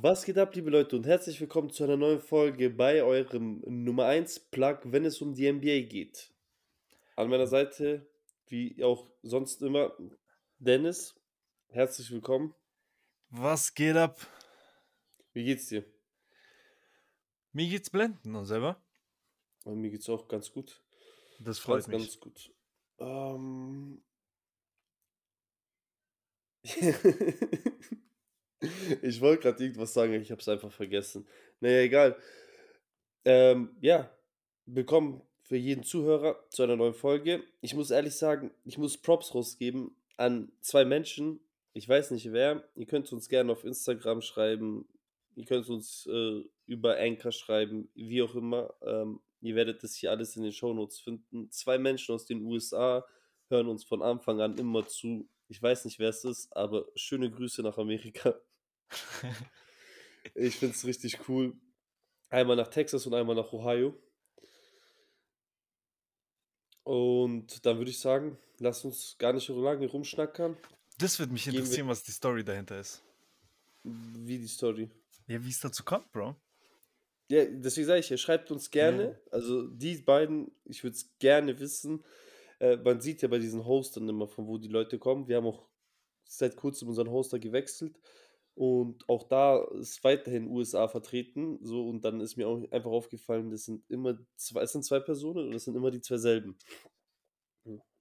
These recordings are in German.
Was geht ab, liebe Leute, und herzlich willkommen zu einer neuen Folge bei eurem Nummer 1 Plug, wenn es um die NBA geht. An meiner Seite, wie auch sonst immer, Dennis. Herzlich willkommen. Was geht ab? Wie geht's dir? Mir geht's blenden und selber? Und mir geht's auch ganz gut. Das freut Ganz, mich. ganz gut. Ähm. Ich wollte gerade irgendwas sagen, ich habe es einfach vergessen. Naja, egal. Ähm, ja, willkommen für jeden Zuhörer zu einer neuen Folge. Ich muss ehrlich sagen, ich muss Props rausgeben an zwei Menschen. Ich weiß nicht wer. Ihr könnt uns gerne auf Instagram schreiben. Ihr könnt uns äh, über Anchor schreiben, wie auch immer. Ähm, ihr werdet das hier alles in den Shownotes finden. Zwei Menschen aus den USA hören uns von Anfang an immer zu. Ich weiß nicht, wer es ist, aber schöne Grüße nach Amerika. Ich finde es richtig cool. Einmal nach Texas und einmal nach Ohio. Und dann würde ich sagen, lass uns gar nicht so lange rumschnackern. Das wird mich interessieren, was die Story dahinter ist. Wie die Story. Ja, wie es dazu kommt, Bro. Ja, deswegen sage ich, ihr schreibt uns gerne. Also die beiden, ich würde es gerne wissen. Äh, man sieht ja bei diesen Hostern immer, von wo die Leute kommen. Wir haben auch seit kurzem unseren Hoster gewechselt. Und auch da ist weiterhin USA vertreten. So, und dann ist mir auch einfach aufgefallen, das sind immer zwei, es sind zwei Personen und es sind immer die zwei selben.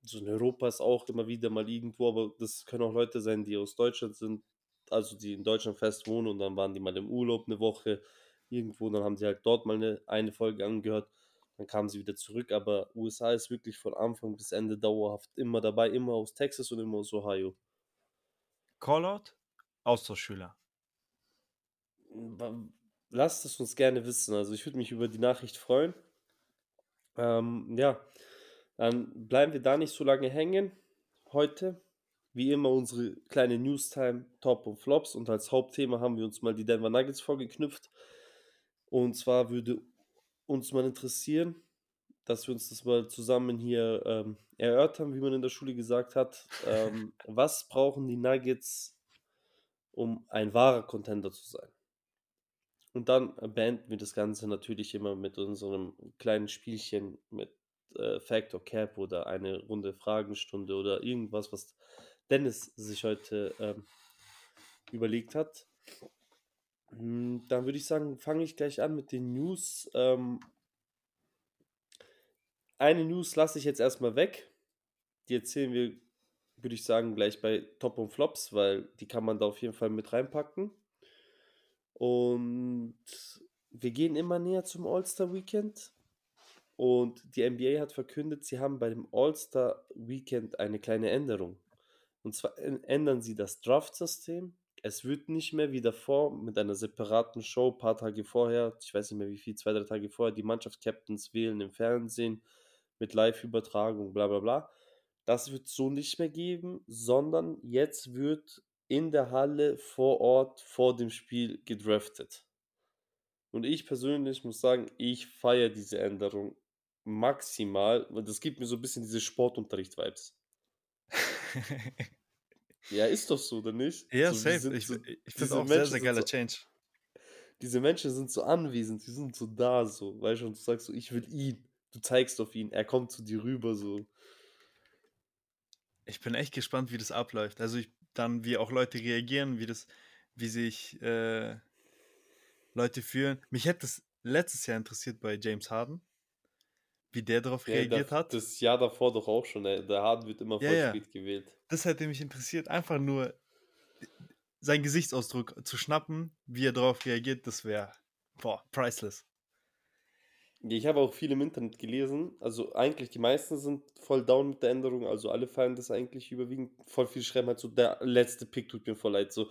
So in Europa ist auch immer wieder mal irgendwo, aber das können auch Leute sein, die aus Deutschland sind, also die in Deutschland fest wohnen und dann waren die mal im Urlaub eine Woche irgendwo, dann haben sie halt dort mal eine, eine Folge angehört, dann kamen sie wieder zurück, aber USA ist wirklich von Anfang bis Ende dauerhaft immer dabei, immer aus Texas und immer aus Ohio. Callout, Austauschschüler. Lasst es uns gerne wissen, also ich würde mich über die Nachricht freuen. Ähm, ja, dann bleiben wir da nicht so lange hängen. Heute, wie immer, unsere kleine Newstime Top und Flops und als Hauptthema haben wir uns mal die Denver Nuggets vorgeknüpft. Und zwar würde uns mal interessieren, dass wir uns das mal zusammen hier ähm, erörtern, wie man in der Schule gesagt hat. Ähm, was brauchen die Nuggets, um ein wahrer Contender zu sein? Und dann äh, beenden wir das Ganze natürlich immer mit unserem kleinen Spielchen mit äh, Fact Cap oder eine Runde Fragenstunde oder irgendwas, was Dennis sich heute ähm, überlegt hat. Hm, Dann würde ich sagen, fange ich gleich an mit den News. Ähm, eine News lasse ich jetzt erstmal weg. Die erzählen wir, würde ich sagen, gleich bei Top und Flops, weil die kann man da auf jeden Fall mit reinpacken. Und wir gehen immer näher zum All-Star-Weekend. Und die NBA hat verkündet, sie haben bei dem All-Star-Weekend eine kleine Änderung. Und zwar ändern sie das Draft-System. Es wird nicht mehr wie davor mit einer separaten Show, ein paar Tage vorher, ich weiß nicht mehr wie viel, zwei, drei Tage vorher, die Mannschaft-Captains wählen im Fernsehen mit Live-Übertragung, bla bla bla. Das wird so nicht mehr geben, sondern jetzt wird in der Halle vor Ort vor dem Spiel gedraftet. Und ich persönlich muss sagen, ich feiere diese Änderung maximal, weil das gibt mir so ein bisschen diese Sportunterricht-Vibes. Ja, ist doch so, oder nicht? ja, So, safe. sind Ich, so, ich finde auch sehr, Menschen sehr sind geiler so, Change. diese Menschen sind so anwesend, die sind so da, so, weißt du, und du sagst so, ich will ihn. Du zeigst auf ihn, er kommt zu dir rüber, so. Ich bin echt gespannt, wie das abläuft. Also ich, dann, wie auch Leute reagieren, wie das, wie sich äh, Leute fühlen. Mich hätte das letztes Jahr interessiert bei James Harden, wie der darauf Ja, reagiert da, hat. das Jahr davor doch auch schon, ey. Der Harden wird immer Ja, voll ja. spät gewählt. Das hätte mich interessiert. Einfach nur seinen Gesichtsausdruck zu schnappen, wie er darauf reagiert, das wäre, boah, priceless. Ich habe auch viel im Internet gelesen, also eigentlich die meisten sind voll down mit der Änderung, also alle feiern das eigentlich überwiegend. Voll viel schreiben halt so, der letzte Pick tut mir voll leid, so,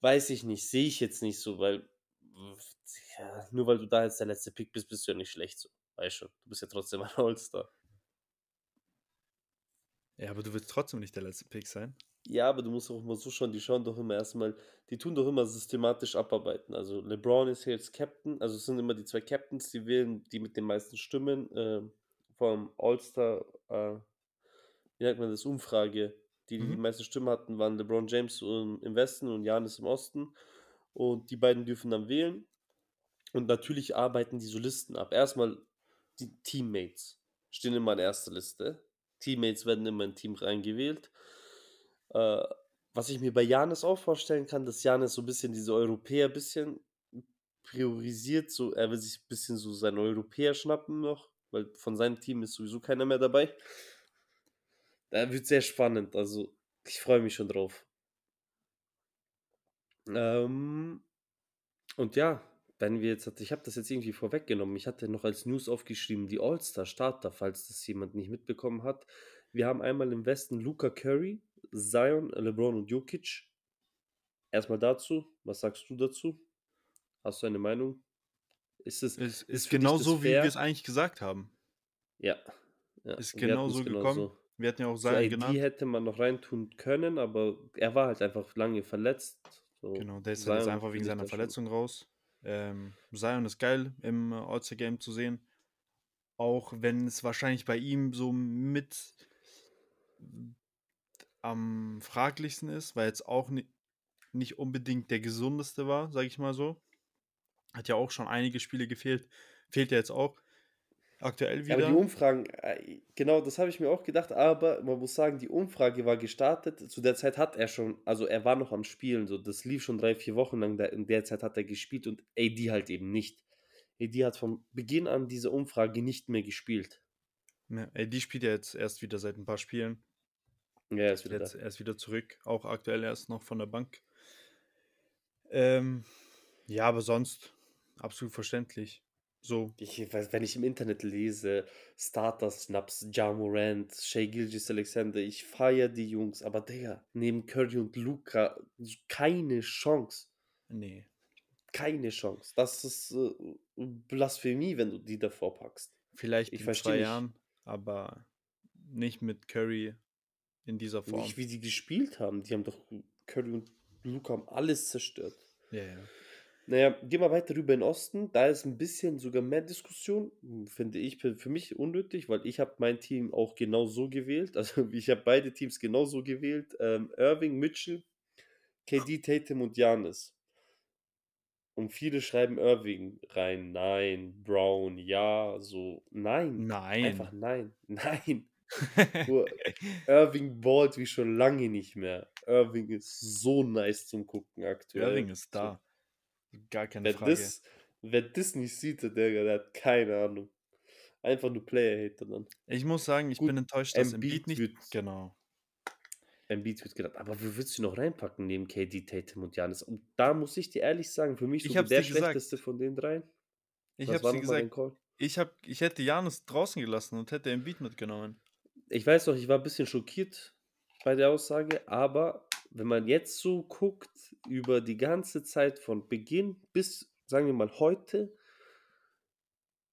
weiß ich nicht, sehe ich jetzt nicht so, weil, ja, nur weil du da jetzt der letzte Pick bist, bist du ja nicht schlecht, so, weißt schon, du bist ja trotzdem ein All-Star. Ja, aber du willst trotzdem nicht der letzte Pick sein. Ja, aber du musst auch mal so schauen, die schauen doch immer erstmal, die tun doch immer systematisch abarbeiten. Also LeBron ist hier jetzt Captain, also es sind immer die zwei Captains, die wählen, die mit den meisten Stimmen äh, vom All-Star, äh, wie nennt man das, Umfrage, die die, die Mhm. meisten Stimmen hatten, waren LeBron James im im Westen und Giannis im Osten. und die beiden dürfen dann wählen. Und natürlich arbeiten die Solisten ab. Erstmal die Teammates stehen immer in erster Liste. Teammates werden immer in Team reingewählt. Äh, was ich mir bei Janis auch vorstellen kann, dass Janis so ein bisschen diese Europäer ein bisschen priorisiert. So, er will sich ein bisschen so seinen Europäer schnappen noch, weil von seinem Team ist sowieso keiner mehr dabei. Da wird sehr spannend. Also, ich freue mich schon drauf. Ähm, und ja, wenn wir jetzt, ich habe das jetzt irgendwie vorweggenommen, ich hatte noch als News aufgeschrieben, die All-Star-Starter, falls das jemand nicht mitbekommen hat. Wir haben einmal im Westen Luca Curry, Zion, LeBron und Jokic. Erstmal dazu, was sagst du dazu? Hast du eine Meinung? Ist es ist, ist genau so, wie wir es eigentlich gesagt haben. Ja. ja. Ist genau so gekommen. So. Wir hätten ja auch Zion so, genannt. Die hätte man noch reintun können, aber er war halt einfach lange verletzt. So, genau, der ist halt einfach wegen seiner Verletzung raus. Ähm, Zion ist geil im All-Star-Game zu sehen. Auch wenn es wahrscheinlich bei ihm so mit am fraglichsten ist, weil jetzt auch ni nicht unbedingt der gesundeste war, sage ich mal so. Hat ja auch schon einige Spiele gefehlt. Fehlt ja jetzt auch aktuell wieder. aber die Umfragen, äh, genau, das habe ich mir auch gedacht, aber man muss sagen, die Umfrage war gestartet. Zu der Zeit hat er schon, also er war noch am Spielen, so das lief schon drei, vier Wochen lang. In der Zeit hat er gespielt und AD halt eben nicht. AD hat von Beginn an diese Umfrage nicht mehr gespielt. Ja, AD spielt ja jetzt erst wieder seit ein paar Spielen. Ja, er ist wieder, jetzt, er ist wieder zurück, auch aktuell erst noch von der Bank. Ähm, ja, aber sonst absolut verständlich. So. Ich wenn ich im Internet lese, Starter Snaps, Jamorant, Shea Gilgis Alexander, ich feiere die Jungs, aber Digga, neben Curry und Luca keine Chance. Nee. Keine Chance. Das ist äh, Blasphemie, wenn du die davor packst. Vielleicht ich in zwei nicht. Jahren, aber nicht mit Curry in dieser Form. Nicht wie die gespielt haben. Die haben doch Curry und Luca haben alles zerstört. Ja, ja. Naja, gehen wir weiter rüber in den Osten. Da ist ein bisschen sogar mehr Diskussion, finde ich für mich unnötig, weil ich habe mein Team auch genau so gewählt. Also ich habe beide Teams genau so gewählt. Ähm, Irving, Mitchell, KD, Tatum und Janis. Und viele schreiben Irving rein. Nein, Brown, ja, so. Nein. Nein. Einfach nein. Nein. Irving ballt wie schon lange nicht mehr. Irving ist so nice zum Gucken aktuell. Irving ist da. Gar keine wer Frage. Das, wer das nicht sieht, der, der hat keine Ahnung. Einfach nur Player-Hater dann. Ich muss sagen, ich Gut, bin enttäuscht, dass Embiid nicht... Wird, genau. Embiid wird gedacht, aber wie willst du noch reinpacken neben KD, Tatum und Janis? Und da muss ich dir ehrlich sagen, für mich so der schlechteste von den dreien. Ich habe dir gesagt, ich, hab, ich hätte Janis draußen gelassen und hätte Embiid mitgenommen. Ich weiß noch, ich war ein bisschen schockiert bei der Aussage, aber wenn man jetzt so guckt, über die ganze Zeit von Beginn bis, sagen wir mal, heute,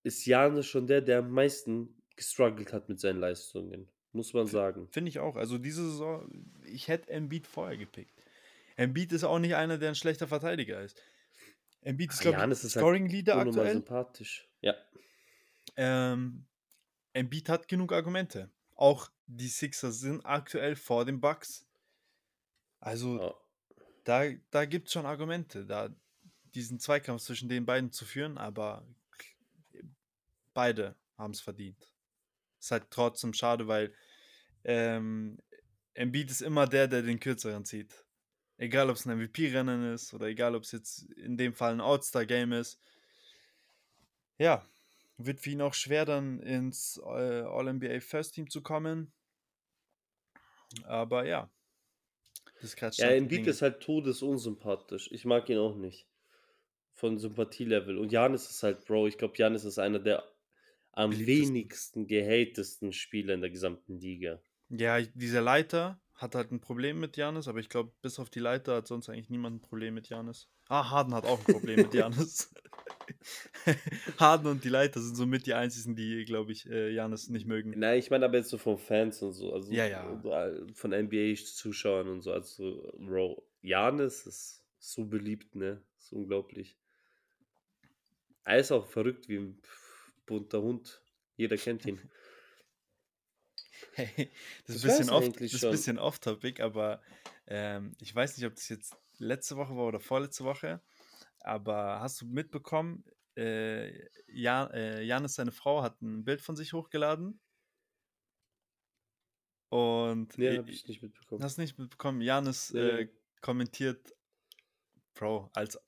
ist Janis schon der, der am meisten gestruggelt hat mit seinen Leistungen. Muss man sagen. Finde ich auch. Also diese Saison, ich hätte Embiid vorher gepickt. Embiid ist auch nicht einer, der ein schlechter Verteidiger ist. Embiid ist, glaube ich, halt Scoring-Leader halt aktuell. sympathisch. Ja. Ähm, Embiid hat genug Argumente. Auch die Sixers sind aktuell vor den Bucks. Also ja. da, da gibt es schon Argumente, da diesen Zweikampf zwischen den beiden zu führen, aber beide haben es verdient. Ist halt trotzdem schade, weil ähm, Embiid ist immer der, der den kürzeren zieht. Egal, ob es ein MVP-Rennen ist oder egal, ob es jetzt in dem Fall ein All-Star-Game ist. Ja, wird für ihn auch schwer, dann ins äh, All-NBA First Team zu kommen. Aber ja, das ist ja, Embiid ist halt todesunsympathisch. Ich mag ihn auch nicht. Von Sympathielevel. Und Janis ist halt, Bro, ich glaube, Janis ist einer der am wenigsten gehatesten Spieler in der gesamten Liga. Ja, dieser Leiter hat halt ein Problem mit Janis, aber ich glaube, bis auf die Leiter hat sonst eigentlich niemand ein Problem mit Janis. Ah, Harden hat auch ein Problem mit Janis. Harden und die Leiter sind somit die einzigen, die, glaube ich, äh, Janis nicht mögen. Nein, ich meine aber jetzt so von Fans und so, also ja, ja. von NBA-Zuschauern und so, also Bro, Janis ist so beliebt, ne? Ist unglaublich. Er ist auch verrückt wie ein bunter Hund. Jeder kennt ihn. Hey, das, ist ein bisschen off, das ist ein bisschen off-topic, aber ähm, ich weiß nicht, ob das jetzt letzte Woche war oder vorletzte Woche. Aber hast du mitbekommen, äh, ja, äh, Janis, seine Frau, hat ein Bild von sich hochgeladen. Und Nee, habe ich nicht mitbekommen. hast nicht mitbekommen, Janis Nee. äh, kommentiert, Bro, als,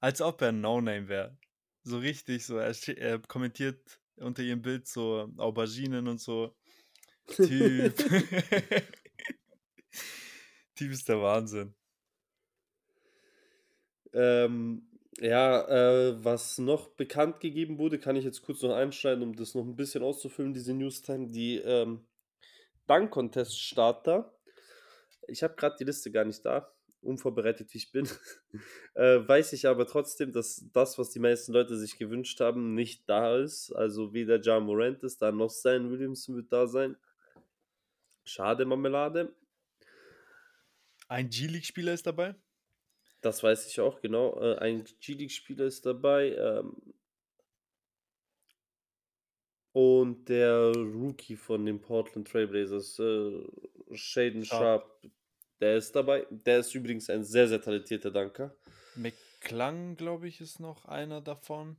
als ob er ein No-Name wäre. So richtig, so, er, er kommentiert unter ihrem Bild so Auberginen und so. Typ. typ ist der Wahnsinn. Ähm, ja, äh, was noch bekannt gegeben wurde, kann ich jetzt kurz noch einschneiden, um das noch ein bisschen auszufüllen, diese Newstime, die ähm, Dunk-Contest-Starter. Ich habe gerade die Liste gar nicht da, unvorbereitet wie ich bin. äh, weiß ich aber trotzdem, dass das, was die meisten Leute sich gewünscht haben, nicht da ist. Also weder Ja Morant ist da, noch Zion Williamson wird da sein. Schade, Marmelade. Ein G-League-Spieler ist dabei. Das weiß ich auch, genau. Äh, ein G-League-Spieler ist dabei. Ähm, und der Rookie von den Portland Trailblazers, äh, Shaden Sharp. Sharp, der ist dabei. Der ist übrigens ein sehr, sehr talentierter Danker. McClung, glaube ich, ist noch einer davon.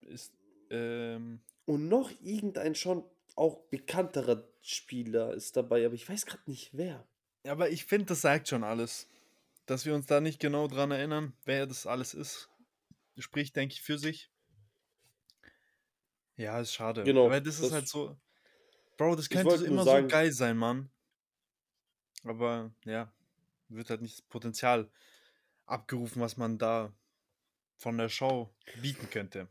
Ist, ähm, Und noch irgendein schon auch bekannterer Spieler ist dabei, aber ich weiß gerade nicht wer. aber ich finde, das sagt schon alles. Dass wir uns da nicht genau dran erinnern, wer das alles ist. Spricht, denke ich, für sich. Ja, ist schade. Genau, Aber das, ist das- halt so. Bro, das könnte immer sagen- so geil sein, Mann. Aber ja, wird halt nicht das Potenzial abgerufen, was man da von der Show bieten könnte.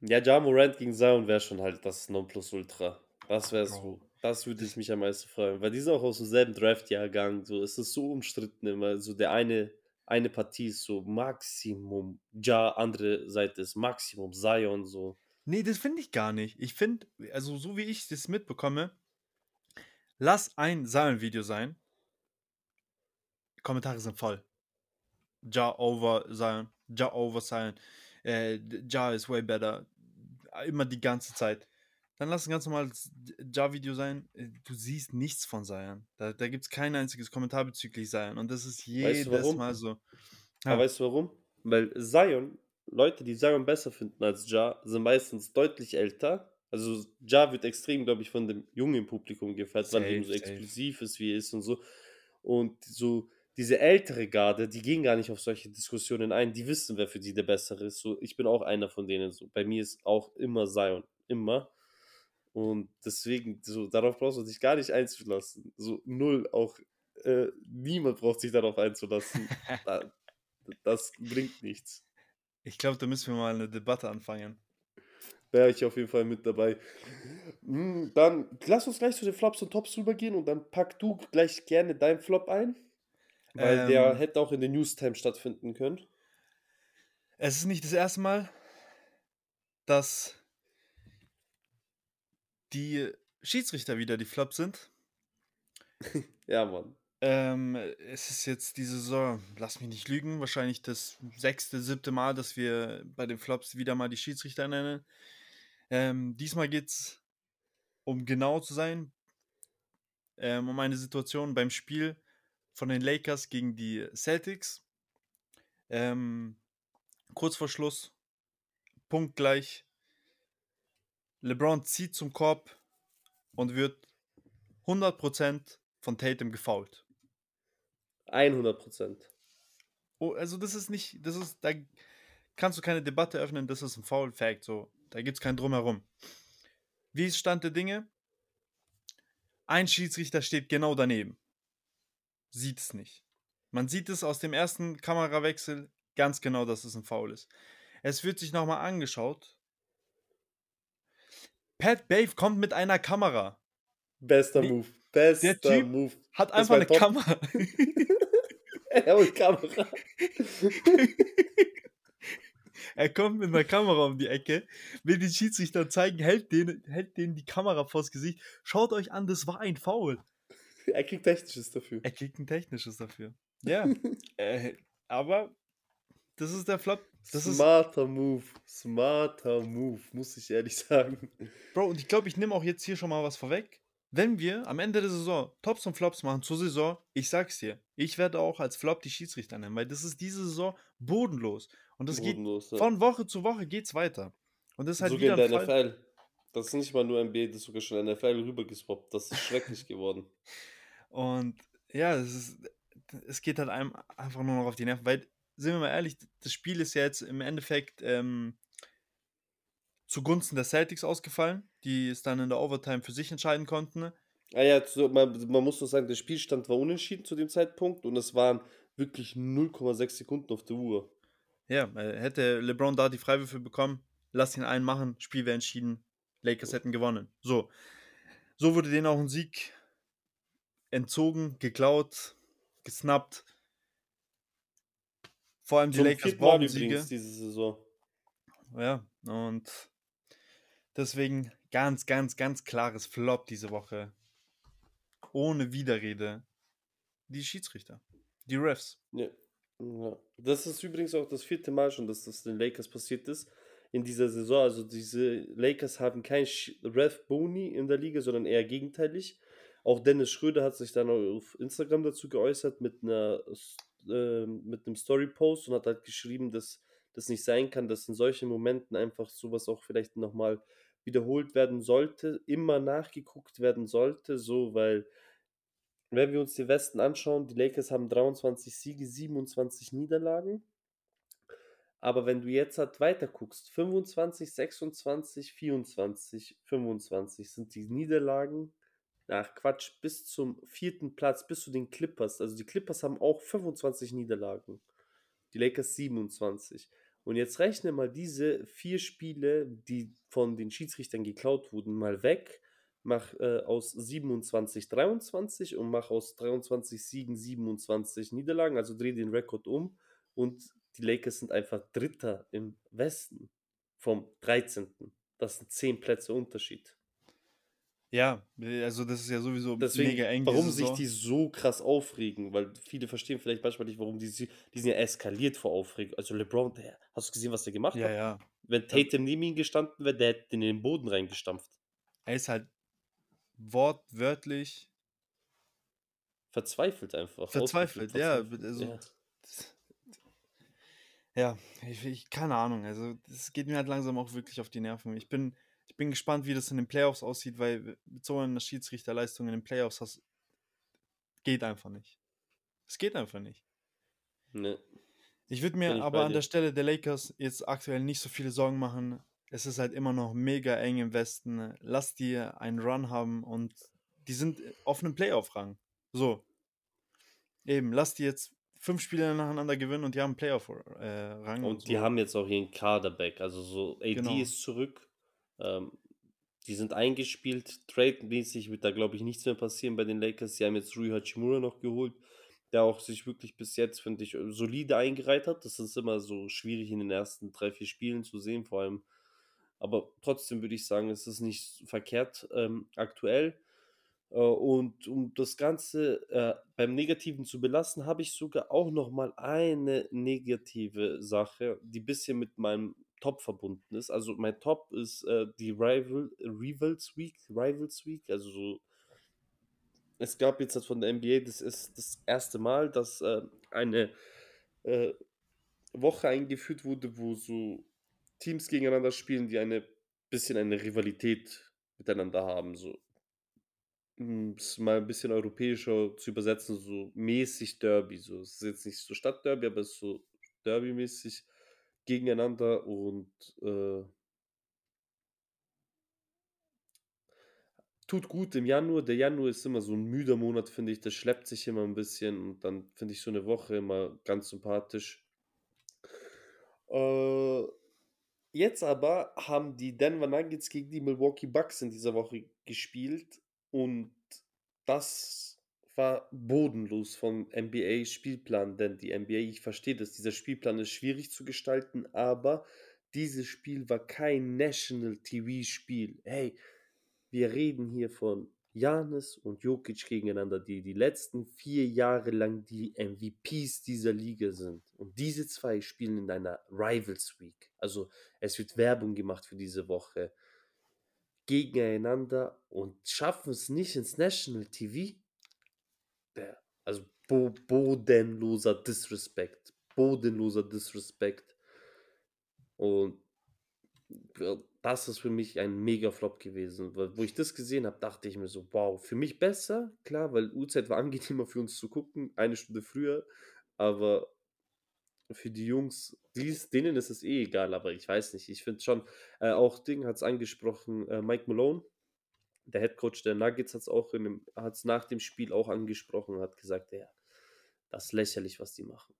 Ja, Ja Morant gegen Zion wäre schon halt das Nonplusultra. Das wäre so. Das würde ich mich am meisten freuen. Weil die sind auch aus demselben Draft-Jahrgang. So, es ist so umstritten immer. So, der eine, eine Partie ist so Maximum Ja, andere Seite ist Maximum Zion. So. Nee, das finde ich gar nicht. Ich finde, also so wie ich das mitbekomme, lass ein Zion-Video sein. Kommentare sind voll. Ja over Zion, Ja over Zion, äh, Ja is way better. Immer die ganze Zeit. Dann lass ein ganz normales Ja-Video sein. Äh, Du siehst nichts von Zion. Da, da gibt es kein einziges Kommentar bezüglich Zion. Und das ist jedes du warum? Mal so. Aber Ja. weißt du warum? Weil Zion, Leute, die Zion besser finden als Ja, sind meistens deutlich älter. Also Ja wird extrem, glaube ich, von dem jungen Publikum gefeiert, weil er eben so exklusiv ist, wie er ist und so. Und so diese ältere Garde, die gehen gar nicht auf solche Diskussionen ein. Die wissen, wer für die der Bessere ist. So, ich bin auch einer von denen. So, bei mir ist auch immer Zion. Immer. Und deswegen, so, darauf brauchst du dich gar nicht einzulassen. So, null. Auch äh, niemand braucht sich darauf einzulassen. da, das bringt nichts. Ich glaube, da müssen wir mal eine Debatte anfangen. Wäre ich auf jeden Fall mit dabei. Mm, Dann lass uns gleich zu den Flops und Tops rübergehen und dann pack du gleich gerne deinen Flop ein. Weil der Ähm. hätte auch in den Newstime stattfinden können. Es ist nicht das erste Mal, dass die Schiedsrichter wieder die Flops sind. Ja, Mann. Ähm, es ist jetzt diese Saison, lass mich nicht lügen, wahrscheinlich das sechste, siebte Mal, dass wir bei den Flops wieder mal die Schiedsrichter nennen. Ähm, diesmal geht es, um genau zu sein, ähm, um eine Situation beim Spiel von den Lakers gegen die Celtics. Ähm, kurz vor Schluss, punktgleich. LeBron zieht zum Korb und wird 100% von Tatum gefoult. 100 Prozent. Oh, also das ist nicht, das ist, da kannst du keine Debatte öffnen, das ist ein Foul Fact, so. Da gibt es kein Drumherum. Wie ist Stand der Dinge? Ein Schiedsrichter steht genau daneben. Sieht es nicht. Man sieht es aus dem ersten Kamerawechsel ganz genau, dass es ein Foul ist. Es wird sich nochmal angeschaut. Pat Bave kommt mit einer Kamera. Bester Move. Bester Typ Move. Hat einfach eine top. Kamera. Er und Kamera. Er kommt mit einer Kamera um die Ecke, will den Schiedsrichter zeigen, hält denen, hält denen die Kamera vors Gesicht. Schaut euch an, das war ein Foul. Er kriegt Technisches dafür. Er kriegt ein technisches dafür. Ja, äh, aber das ist der Flop. Das ist, Smarter Move. Smarter Move, muss ich ehrlich sagen. Bro, und ich glaube, ich nehme auch jetzt hier schon mal was vorweg. wenn wir am Ende der Saison Tops und Flops machen zur Saison, ich sag's dir, ich werde auch als Flop die Schiedsrichter nennen, weil das ist diese Saison bodenlos. Und das Bodenlos, geht ja. von Woche zu Woche geht's weiter. Und das ist halt Sogar wieder ein der Fall. NFL. Das ist nicht mal nur NBA, das ist sogar schon NFL rübergeswappt. Das ist schrecklich geworden. Und ja, es, ist, es geht halt einem einfach nur noch auf die Nerven, weil, sind wir mal ehrlich, das Spiel ist ja jetzt im Endeffekt ähm, zugunsten der Celtics ausgefallen, die es dann in der Overtime für sich entscheiden konnten. Ah ja, so, man, man muss nur sagen, der Spielstand war unentschieden zu dem Zeitpunkt und es waren wirklich 0,6 Sekunden auf der Uhr. Ja, äh, hätte LeBron da die Freiwürfe bekommen, lass ihn einen machen, Spiel wäre entschieden, Lakers hätten gewonnen. So. So wurde denen auch ein Sieg entzogen, geklaut, gesnappt. Vor allem die Zum Lakers brauchen Siege. diese Saison. Ja, und deswegen ganz, ganz, ganz klares Flop diese Woche. Ohne Widerrede. Die Schiedsrichter. Die Refs. Ja. Ja. Das ist übrigens auch das vierte Mal schon, dass das den Lakers passiert ist in dieser Saison. Also diese Lakers haben kein Ref Boni in der Liga, sondern eher gegenteilig. Auch Dennis Schröder hat sich dann auf Instagram dazu geäußert mit einer äh, mit einem Story-Post und hat halt geschrieben, dass das nicht sein kann, dass in solchen Momenten einfach sowas auch vielleicht nochmal wiederholt werden sollte, immer nachgeguckt werden sollte, so, weil wenn wir uns die Westen anschauen, die Lakers haben 23 Siege, 27 Niederlagen. Aber wenn du jetzt halt weiter guckst, 25, 26, 24, 25 sind die Niederlagen. Ach Quatsch, bis zum vierten Platz, bis zu den Clippers. Also die Clippers haben auch 25 Niederlagen. Die Lakers 27. Und jetzt rechne mal diese vier Spiele, die von den Schiedsrichtern geklaut wurden, mal weg. Mach äh, aus 27 23 und mach aus 23 Siegen 27 Niederlagen. Also dreh den Rekord um. Und die Lakers sind einfach Dritter im Westen vom 13. Das sind 10 Plätze Unterschied. Ja, also das ist ja sowieso Deswegen, mega eng. warum sich die so krass aufregen, weil viele verstehen vielleicht manchmal nicht, warum die, die sind ja eskaliert vor Aufregung. Also LeBron, der, hast du gesehen, was der gemacht Ja, hat? ja. Wenn Tatum neben ihm gestanden wäre, der hätte den in den Boden reingestampft. Er ist halt wortwörtlich Verzweifelt einfach. Verzweifelt, ja, also- ja. Ja, ich, ich keine Ahnung. Also, es geht mir halt langsam auch wirklich auf die Nerven. Ich bin, bin gespannt, wie das in den Playoffs aussieht, weil mit so einer Schiedsrichterleistung in den Playoffs hast, geht einfach nicht. Es geht einfach nicht. Ne. Ich würde mir ich aber an der Stelle der Lakers jetzt aktuell nicht so viele Sorgen machen. Es ist halt immer noch mega eng im Westen. Lass die einen Run haben und die sind auf einem Playoff-Rang. So. Eben, lass die jetzt fünf Spiele nacheinander gewinnen und die haben einen Playoff-Rang. Und die haben jetzt auch ihren Kaderback. Also so, AD Genau. ist zurück. Ähm, die sind eingespielt. Trade-mäßig wird da, glaube ich, nichts mehr passieren bei den Lakers. Sie haben jetzt Rui Hachimura noch geholt, der auch sich wirklich bis jetzt, finde ich, solide eingereiht hat. Das ist immer so schwierig in den ersten drei, vier Spielen zu sehen, vor allem. Aber trotzdem würde ich sagen, es ist nicht verkehrt ähm, aktuell. Äh, Und um das Ganze äh, beim Negativen zu belassen, habe ich sogar auch noch mal eine negative Sache, die ein bisschen mit meinem Top verbunden ist. Also mein Top ist äh, die Rival, Rivals Week, Rivals Week, also so es gab jetzt halt von der NBA, das ist das erste Mal, dass äh, eine äh, Woche eingeführt wurde, wo so Teams gegeneinander spielen, die eine bisschen eine Rivalität miteinander haben. So es mal ein bisschen europäischer zu übersetzen, so mäßig Derby. So. Es ist jetzt nicht so Stadtderby, aber es ist so Derby-mäßig gegeneinander und äh, tut gut im Januar. Der Januar ist immer so ein müder Monat, finde ich. Das schleppt sich immer ein bisschen und dann finde ich so eine Woche immer ganz sympathisch. Äh, jetzt aber haben die Denver Nuggets gegen die Milwaukee Bucks in dieser Woche gespielt und das war bodenlos vom NBA-Spielplan, denn die NBA, ich verstehe das, dieser Spielplan ist schwierig zu gestalten, aber dieses Spiel war kein National TV-Spiel. Hey, wir reden hier von Janis und Jokic gegeneinander, die die letzten vier Jahre lang die MVPs dieser Liga sind. Und diese zwei spielen in einer Rivals Week. Also es wird Werbung gemacht für diese Woche. gegeneinander und schaffen es nicht ins National TV. Also bo bodenloser Disrespect. Bodenloser Disrespect. Und das ist für mich ein Mega-Flop gewesen. Wo ich das gesehen habe, dachte ich mir so, wow, für mich besser, klar, weil Uhrzeit war angenehmer für uns zu gucken, eine Stunde früher, aber für die Jungs, dies, denen ist es eh egal, aber ich weiß nicht, ich finde schon, äh, auch Ding hat es angesprochen, äh, Mike Malone, der Head Coach der Nuggets hat es auch in hat's nach dem Spiel auch angesprochen hat gesagt, ja, das ist lächerlich, was die machen.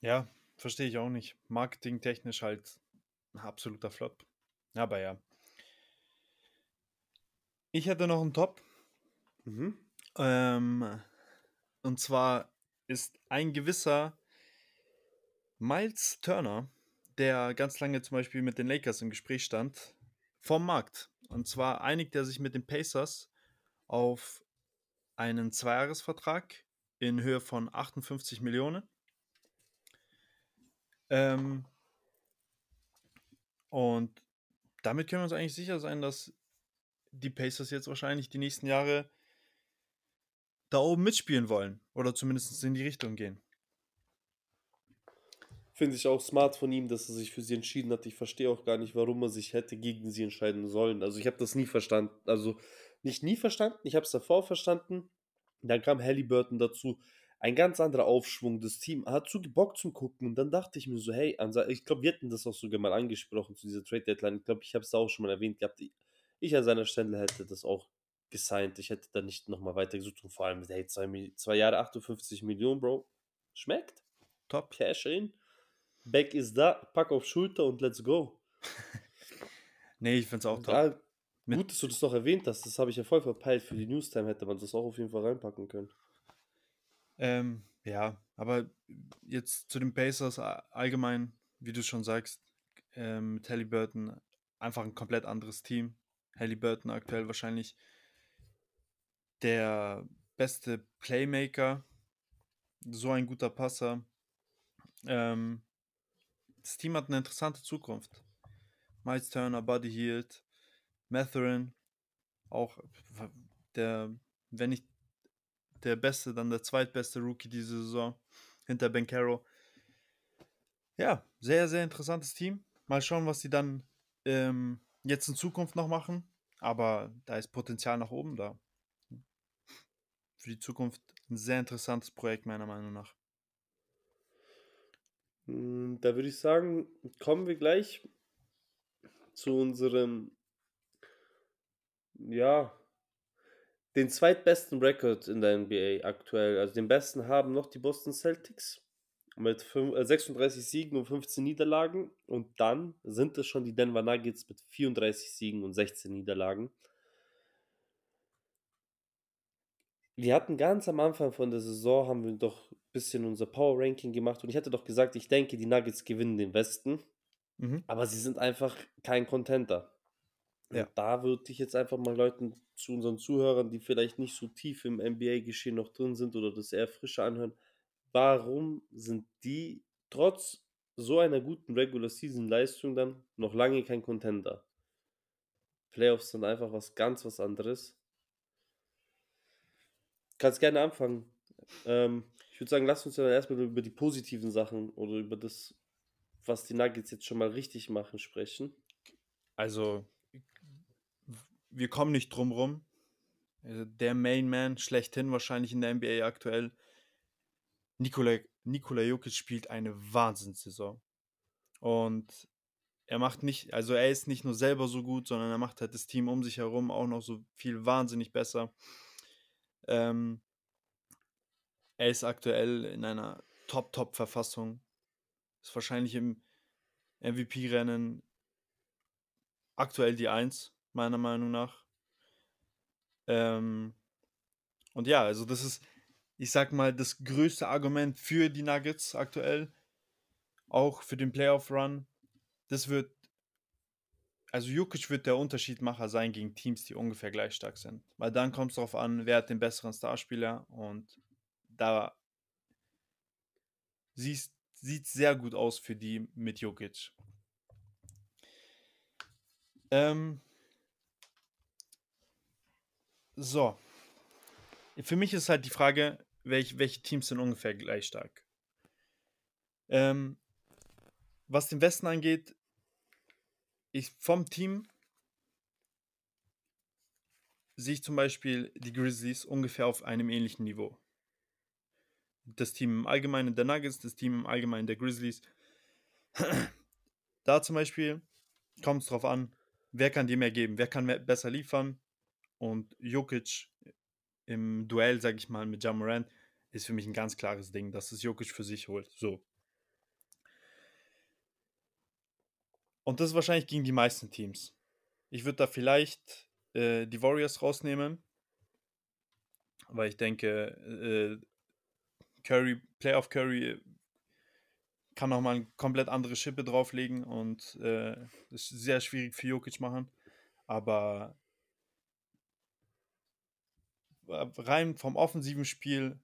Ja, verstehe ich auch nicht. Marketingtechnisch halt ein absoluter Flop. Aber ja. Ich hätte noch einen Top. Mhm. Ähm, und zwar ist ein gewisser Miles Turner, der ganz lange zum Beispiel mit den Lakers im Gespräch stand, vom Markt. Und zwar einigt er sich mit den Pacers auf einen Zweijahresvertrag in Höhe von 58 Millionen. Ähm, und damit können wir uns eigentlich sicher sein, dass die Pacers jetzt wahrscheinlich die nächsten Jahre da oben mitspielen wollen. Oder zumindest in die Richtung gehen. Finde ich auch smart von ihm, dass er sich für sie entschieden hat. Ich verstehe auch gar nicht, warum er sich hätte gegen sie entscheiden sollen. Also ich habe das nie verstanden. Also nicht nie verstanden, ich habe es davor verstanden. Dann kam Halliburton dazu. Ein ganz anderer Aufschwung. Das Team hat zu Bock zum Gucken. Und dann dachte ich mir so, hey, ich glaube, wir hatten das auch sogar mal angesprochen zu dieser Trade Deadline. Ich glaube, ich habe es auch schon mal erwähnt gehabt. Ich an seiner Stelle hätte das auch gesigned. Ich hätte da nicht nochmal weitergesucht und vor allem, hey, zwei, zwei Jahre 58 Millionen, Bro. Schmeckt. Top Cash in. Back ist da, pack auf Schulter und let's go. nee, ich finde es auch top. Ja, gut, dass du das noch erwähnt hast. Das habe ich ja voll verpeilt. Für die Newstime hätte man das auch auf jeden Fall reinpacken können. Ähm, ja, aber jetzt zu den Pacers allgemein, wie du schon sagst, ähm, mit Halliburton einfach ein komplett anderes Team. Halliburton aktuell wahrscheinlich der beste Playmaker, so ein guter Passer. Ähm, das Team hat eine interessante Zukunft. Miles Turner, Buddy Hield, Matherin, auch der, wenn nicht der beste, dann der zweitbeste Rookie diese Saison hinter Ben Caro. Ja, sehr, sehr interessantes Team. Mal schauen, was sie dann ähm, jetzt in Zukunft noch machen. Aber da ist Potenzial nach oben da für die Zukunft ein sehr interessantes Projekt, meiner Meinung nach. Hm, da würde ich sagen, kommen wir gleich zu unserem, ja, den zweitbesten Rekord in der NBA aktuell. Also den besten haben noch die Boston Celtics mit 36 äh, Siegen und 15 Niederlagen. Und dann sind es schon die Denver Nuggets mit 34 Siegen und 16 Niederlagen. wir hatten ganz am Anfang von der Saison, haben wir doch bisschen unser Power Ranking gemacht und ich hatte doch gesagt, ich denke, die Nuggets gewinnen den Westen, mhm. aber sie sind einfach kein Contenter. Ja. Da würde ich jetzt einfach mal Leuten zu unseren Zuhörern, die vielleicht nicht so tief im NBA-Geschehen noch drin sind oder das eher frischer anhören, warum sind die trotz so einer guten Regular Season Leistung dann noch lange kein Contender? Playoffs sind einfach was ganz was anderes. Kannst gerne anfangen. Ähm, ich würde sagen, lass uns ja erstmal über die positiven Sachen oder über das, was die Nuggets jetzt schon mal richtig machen, sprechen. Also, wir kommen nicht drum rum. Also, der Main Man schlechthin wahrscheinlich in der NBA aktuell. Nikola, Nikola Jokic spielt eine Wahnsinnssaison. Und er macht nicht, also er ist nicht nur selber so gut, sondern er macht halt das Team um sich herum auch noch so viel wahnsinnig besser. Ähm, er ist aktuell in einer Top-Top-Verfassung. Ist wahrscheinlich im MVP-Rennen aktuell die Eins, meiner Meinung nach. Ähm, und ja, also das ist, ich sag mal, das größte Argument für die Nuggets aktuell. Auch für den Playoff-Run. Das wird also Jukic wird der Unterschiedmacher sein gegen Teams, die ungefähr gleich stark sind. Weil dann kommt es darauf an, wer hat den besseren Starspieler und da sieht es sehr gut aus für die mit Jokic. Ähm, so. Für mich ist halt die Frage, welch, welche Teams sind ungefähr gleich stark. Ähm, was den Westen angeht, ich vom Team sehe ich zum Beispiel die Grizzlies ungefähr auf einem ähnlichen Niveau. Das Team im Allgemeinen der Nuggets, das Team im Allgemeinen der Grizzlies. da zum Beispiel kommt es drauf an, wer kann dir mehr geben, wer kann mehr, besser liefern. Und Jokic im Duell, sag ich mal, mit Jamoran ist für mich ein ganz klares Ding, dass es Jokic für sich holt. So. Und das ist wahrscheinlich gegen die meisten Teams. Ich würde da vielleicht äh, die Warriors rausnehmen, weil ich denke, äh, Curry, Playoff Curry kann nochmal eine komplett andere Schippe drauflegen und äh, das ist sehr schwierig für Jokic machen. Aber rein vom offensiven Spiel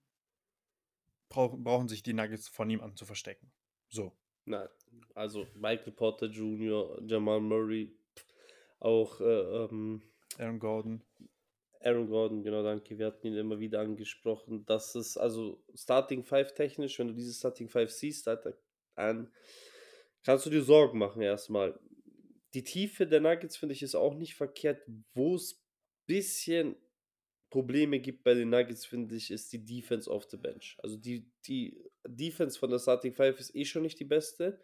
brauch, brauchen sich die Nuggets von niemandem zu verstecken. So. Nein, also Michael Porter Jr., Jamal Murray, auch äh, ähm, Aaron Gordon. Aaron Gordon, genau, danke. Wir hatten ihn immer wieder angesprochen. Das ist also Starting Five technisch, wenn du dieses Starting Five siehst, dann kannst du dir Sorgen machen erstmal. Die Tiefe der Nuggets finde ich ist auch nicht verkehrt. Wo es bisschen Probleme gibt bei den Nuggets, finde ich, ist die Defense off the bench. Also die, die Defense von der Starting Five ist eh schon nicht die beste,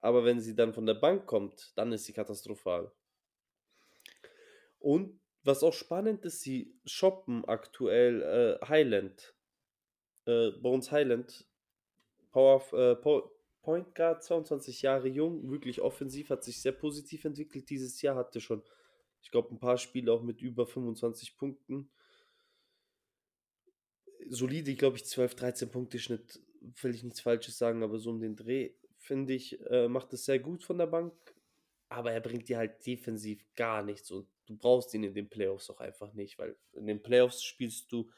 aber wenn sie dann von der Bank kommt, dann ist sie katastrophal. Und was auch spannend ist, sie shoppen aktuell äh, Highland, äh, Bones Highland, Power, äh, Point Guard, 22 Jahre jung, wirklich offensiv, hat sich sehr positiv entwickelt dieses Jahr, hatte schon, ich glaube, ein paar Spiele auch mit über 25 Punkten solide, glaube ich, 12, 13 Punkte Schnitt, will ich nichts Falsches sagen, aber so um den Dreh, finde ich, äh, macht es sehr gut von der Bank. Aber er bringt dir halt defensiv gar nichts und du brauchst ihn in den Playoffs auch einfach nicht, weil in den Playoffs spielst du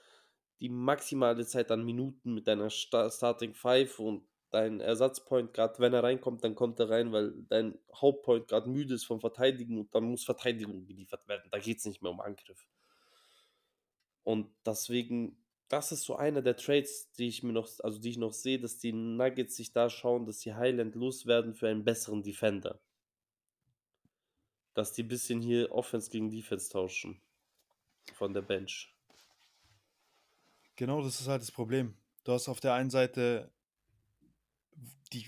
die maximale Zeit an Minuten mit deiner Starting Five und dein Ersatzpoint, gerade wenn er reinkommt, dann kommt er rein, weil dein Hauptpoint gerade müde ist vom Verteidigen und dann muss Verteidigung geliefert werden. Da geht es nicht mehr um Angriff. Und deswegen das ist so einer der Trades, die ich mir noch, also die ich noch sehe, dass die Nuggets sich da schauen, dass sie Highland loswerden für einen besseren Defender. Dass die ein bisschen hier Offense gegen Defense tauschen. Von der Bench. Genau, das ist halt das Problem. Du hast auf der einen Seite die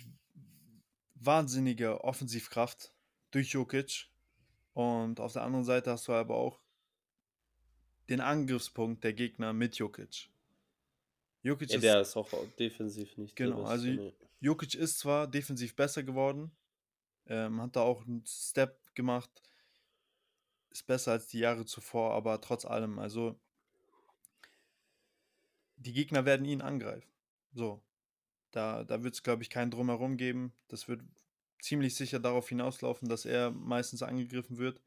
wahnsinnige Offensivkraft durch Jokic und auf der anderen Seite hast du aber auch den Angriffspunkt der Gegner mit Jokic. Jokic ja, ist, der ist auch defensiv nicht. Genau, also. Jokic ist zwar defensiv besser geworden, ähm, hat da auch einen Step gemacht, ist besser als die Jahre zuvor, aber trotz allem, also die Gegner werden ihn angreifen. So, da, da wird es, glaube ich, keinen Drumherum geben. Das wird ziemlich sicher darauf hinauslaufen, dass er meistens angegriffen wird.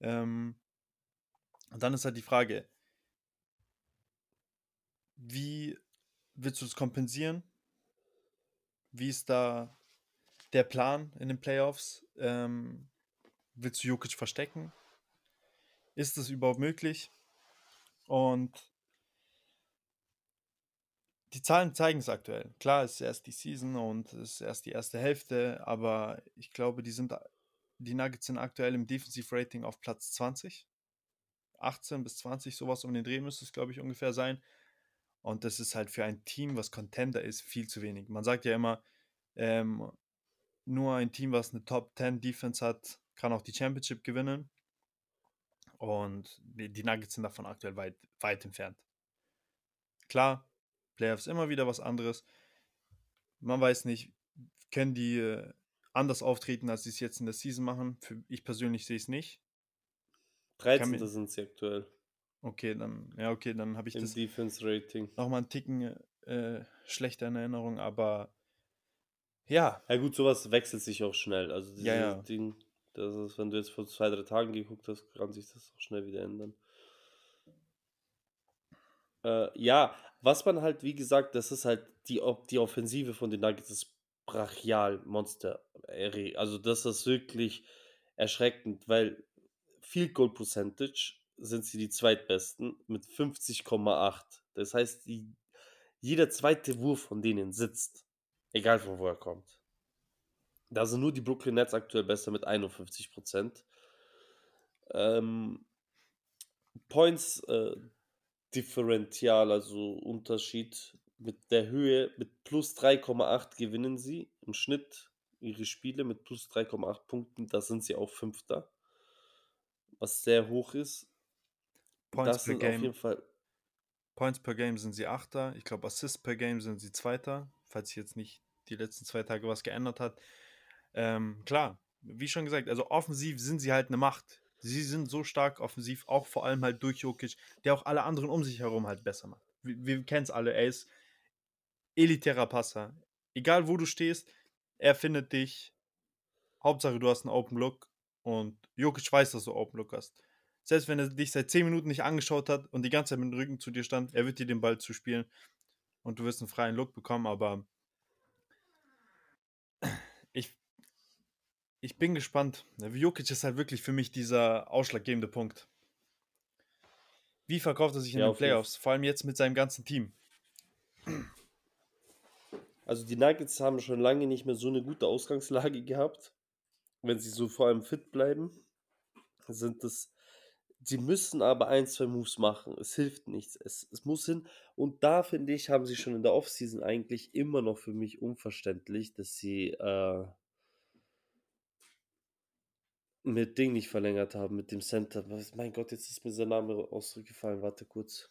Ähm, und dann ist halt die Frage, wie willst du das kompensieren? Wie ist da der Plan in den Playoffs? Ähm, willst du Jokic verstecken? Ist das überhaupt möglich? Und die Zahlen zeigen es aktuell. Klar, es ist erst die Season und es ist erst die erste Hälfte, aber ich glaube, die sind die Nuggets sind aktuell im Defensive Rating auf Platz 20. 18 bis 20, sowas um den Dreh müsste es, glaube ich, ungefähr sein. Und das ist halt für ein Team, was Contender ist, viel zu wenig. Man sagt ja immer, ähm, nur ein Team, was eine Top 10 Defense hat, kann auch die Championship gewinnen. Und die Nuggets sind davon aktuell weit, weit entfernt. Klar, Playoffs immer wieder was anderes. Man weiß nicht, können die äh, anders auftreten, als sie es jetzt in der Season machen. Für, ich persönlich sehe es nicht. 13. sind sie aktuell. Okay, dann, ja, okay, dann habe ich Im das Defense Rating. nochmal einen Ticken äh, schlechter in Erinnerung, aber ja. Ja gut, sowas wechselt sich auch schnell. Also dieses ja, ja. Ding, das ist, wenn du jetzt vor zwei, drei Tagen geguckt hast, kann sich das auch schnell wieder ändern. Äh, ja, was man halt, wie gesagt, das ist halt die, die Offensive von den Nuggets ist brachial Monster. Also das ist wirklich erschreckend, weil Field Goal Percentage sind sie die zweitbesten mit 50,8. Das heißt, die, jeder zweite Wurf von denen sitzt, egal von wo er kommt. Da sind nur die Brooklyn Nets aktuell besser mit 51 Prozent. Ähm, Points äh, Differential, also Unterschied mit der Höhe, mit plus 3,8 gewinnen sie im Schnitt ihre Spiele mit plus 3,8 Punkten. Da sind sie auch Fünfter, was sehr hoch ist. Points Das per sind auf Game. jeden Fall, Points per Game sind sie Achter. Ich glaube, Assists per Game sind sie Zweiter, falls sich jetzt nicht die letzten zwei Tage was geändert hat. Ähm, klar, wie schon gesagt, also offensiv sind sie halt eine Macht. Sie sind so stark offensiv, auch vor allem halt durch Jokic, der auch alle anderen um sich herum halt besser macht. Wir, wir kennen es alle, er ist elitärer Passer. Egal wo du stehst, er findet dich. Hauptsache, du hast einen Open Look und Jokic weiß, dass du Open Look hast. Selbst wenn er dich seit 10 Minuten nicht angeschaut hat und die ganze Zeit mit dem Rücken zu dir stand, er wird dir den Ball zuspielen und du wirst einen freien Look bekommen, aber ich, ich bin gespannt. Jokic ist halt wirklich für mich dieser ausschlaggebende Punkt. Wie verkauft er sich in Ja, den Playoffs? Vor allem jetzt mit seinem ganzen Team. also die Nuggets haben schon lange nicht mehr so eine gute Ausgangslage gehabt. Wenn sie so vor allem fit bleiben, sind das. Sie müssen aber ein, zwei Moves machen. Es hilft nichts. Es, es muss hin. Und da finde ich, haben sie schon in der Offseason eigentlich immer noch für mich unverständlich, dass sie äh, mit Ding nicht verlängert haben, mit dem Center. Was, mein Gott, jetzt ist mir sein Name ausgefallen. Warte kurz.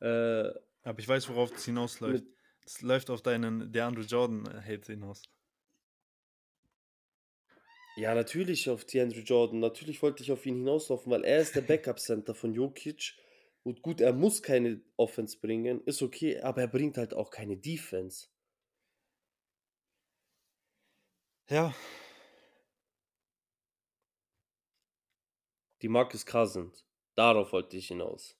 Äh, Aber ich weiß, worauf das hinausläuft. Es läuft auf deinen DeAndre Jordan-Hate hinaus. ja, natürlich auf DeAndre Jordan. Natürlich wollte ich auf ihn hinauslaufen, weil er ist der Backup-Center von Jokic. Und gut, er muss keine Offense bringen, ist okay, aber er bringt halt auch keine Defense. Ja, Die Marcus Cousins. Darauf wollte ich hinaus.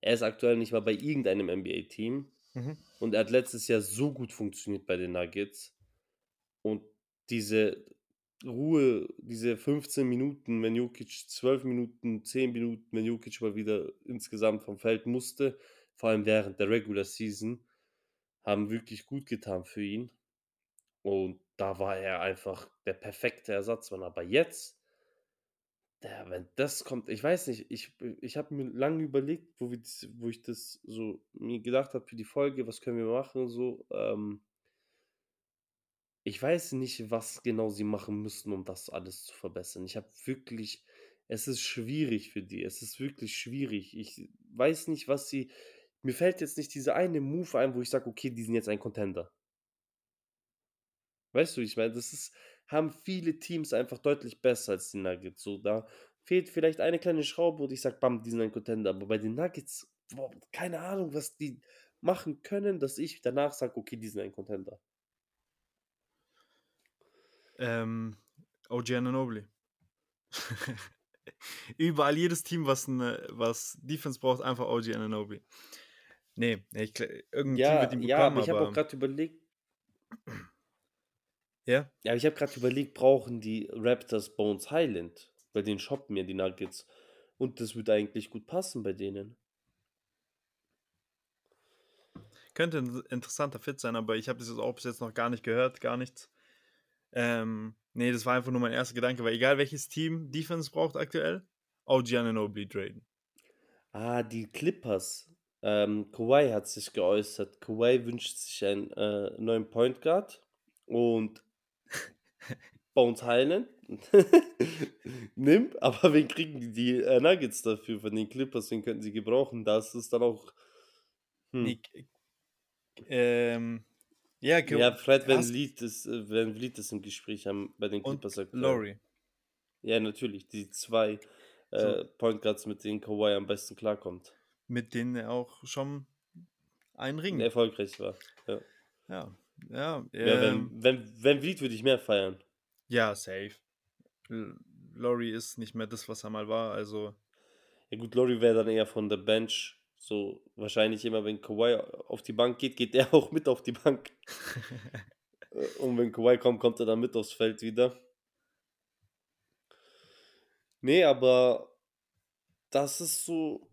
Er ist aktuell nicht mal bei irgendeinem NBA-Team. Mhm. Und er hat letztes Jahr so gut funktioniert bei den Nuggets. Und diese Ruhe, diese 15 Minuten, wenn Jokic 12 Minuten, 10 Minuten, wenn Jokic mal wieder insgesamt vom Feld musste, vor allem während der Regular Season, haben wirklich gut getan für ihn. Und da war er einfach der perfekte Ersatzmann. Aber jetzt, der, wenn das kommt, ich weiß nicht, ich, ich habe mir lange überlegt, wo, wir, wo ich das so mir gedacht habe für die Folge, was können wir machen, so. Ähm, ich weiß nicht, was genau sie machen müssten, um das alles zu verbessern. Ich habe wirklich, es ist schwierig für die. Es ist wirklich schwierig. Ich weiß nicht, was sie. Mir fällt jetzt nicht dieser eine Move ein, wo ich sage, okay, die sind jetzt ein Contender. Weißt du, ich meine, das ist, haben viele Teams einfach deutlich besser als die Nuggets. So, da fehlt vielleicht eine kleine Schraube und ich sage, bam, die sind ein Contender. Aber bei den Nuggets, boah, keine Ahnung, was die machen können, dass ich danach sage, okay, die sind ein Contender. ähm, OG Ananobi. Überall jedes Team, was, eine, was Defense braucht, einfach OG Ananobi. Nee, ich, irgendein Team Ja, wird ihn ja, bekommen, aber ich habe auch gerade überlegt, ja, ja, ich habe gerade überlegt, brauchen die Raptors Bones Highland? Bei denen shoppen ja die Nuggets. Und das würde eigentlich gut passen bei denen. könnte ein interessanter Fit sein, aber ich habe das jetzt auch bis jetzt noch gar nicht gehört, gar nichts. Ähm, nee, das war einfach nur mein erster Gedanke, weil egal welches Team Defense braucht aktuell, OG Ananobi traden. Ah, die Clippers. Ähm, Kawhi hat sich geäußert. Kawhi wünscht sich einen äh, neuen Point Guard und Bones Highland nimmt, aber wen kriegen die, die äh, Nuggets dafür von den Clippers? Wen könnten sie gebrauchen? Das ist dann auch. Hm. K- ähm, ja, Ja, Fred Van Vliet ist, äh, Van Vliet ist im Gespräch am, bei den und Clippers aktuell. Laurie. Ja, natürlich. Die zwei äh, Point Guards, mit denen Kawhi am besten klarkommt. mit denen er auch schon einen Ring. Erfolgreich war. Ja, Ja, ja, ja ähm, wenn, wenn, Van Vliet würde ich mehr feiern. ja, safe. L- Laurie ist nicht mehr das, was er mal war, also Ja gut, Laurie wäre dann eher von der Bench. So wahrscheinlich immer, wenn Kawhi auf die Bank geht, geht er auch mit auf die Bank. Äh, und wenn Kawhi kommt, kommt er dann mit aufs Feld wieder. Nee, aber das ist so.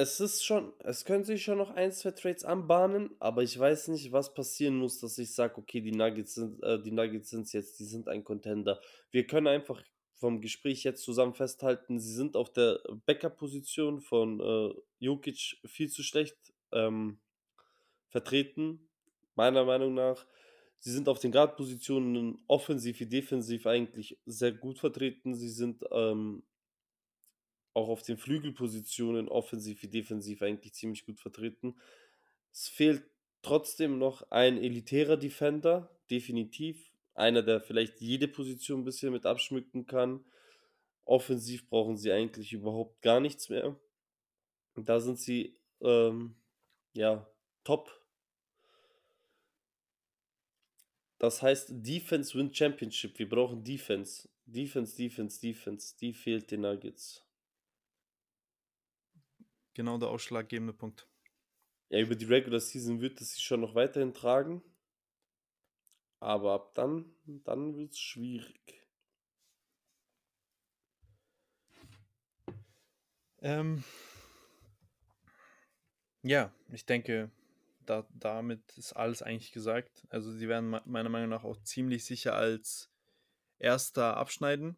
Es ist schon, es können sich schon noch ein, zwei Trades anbahnen, aber ich weiß nicht, was passieren muss, dass ich sage, okay, die Nuggets sind, äh, die Nuggets sind jetzt, die sind ein Contender. Wir können einfach vom Gespräch jetzt zusammen festhalten, sie sind auf der Backup-Position von äh, Jokic viel zu schlecht ähm, vertreten, meiner Meinung nach. Sie sind auf den Guard-Positionen offensiv wie defensiv eigentlich sehr gut vertreten. Sie sind ähm, auch auf den Flügelpositionen offensiv wie defensiv eigentlich ziemlich gut vertreten. Es fehlt trotzdem noch ein elitärer Defender, definitiv. Einer, der vielleicht jede Position ein bisschen mit abschmücken kann. Offensiv brauchen sie eigentlich überhaupt gar nichts mehr. Da sind sie ähm, ja top. Das heißt, Defense win Championship. Wir brauchen Defense. Defense, Defense, Defense. Die fehlt den Nuggets. Genau der ausschlaggebende Punkt. Ja, über die Regular Season wird es sich schon noch weiterhin tragen. Aber ab dann, dann wird es schwierig. Ähm, ja, ich denke, da, damit ist alles eigentlich gesagt. Also sie werden meiner Meinung nach auch ziemlich sicher als erster abschneiden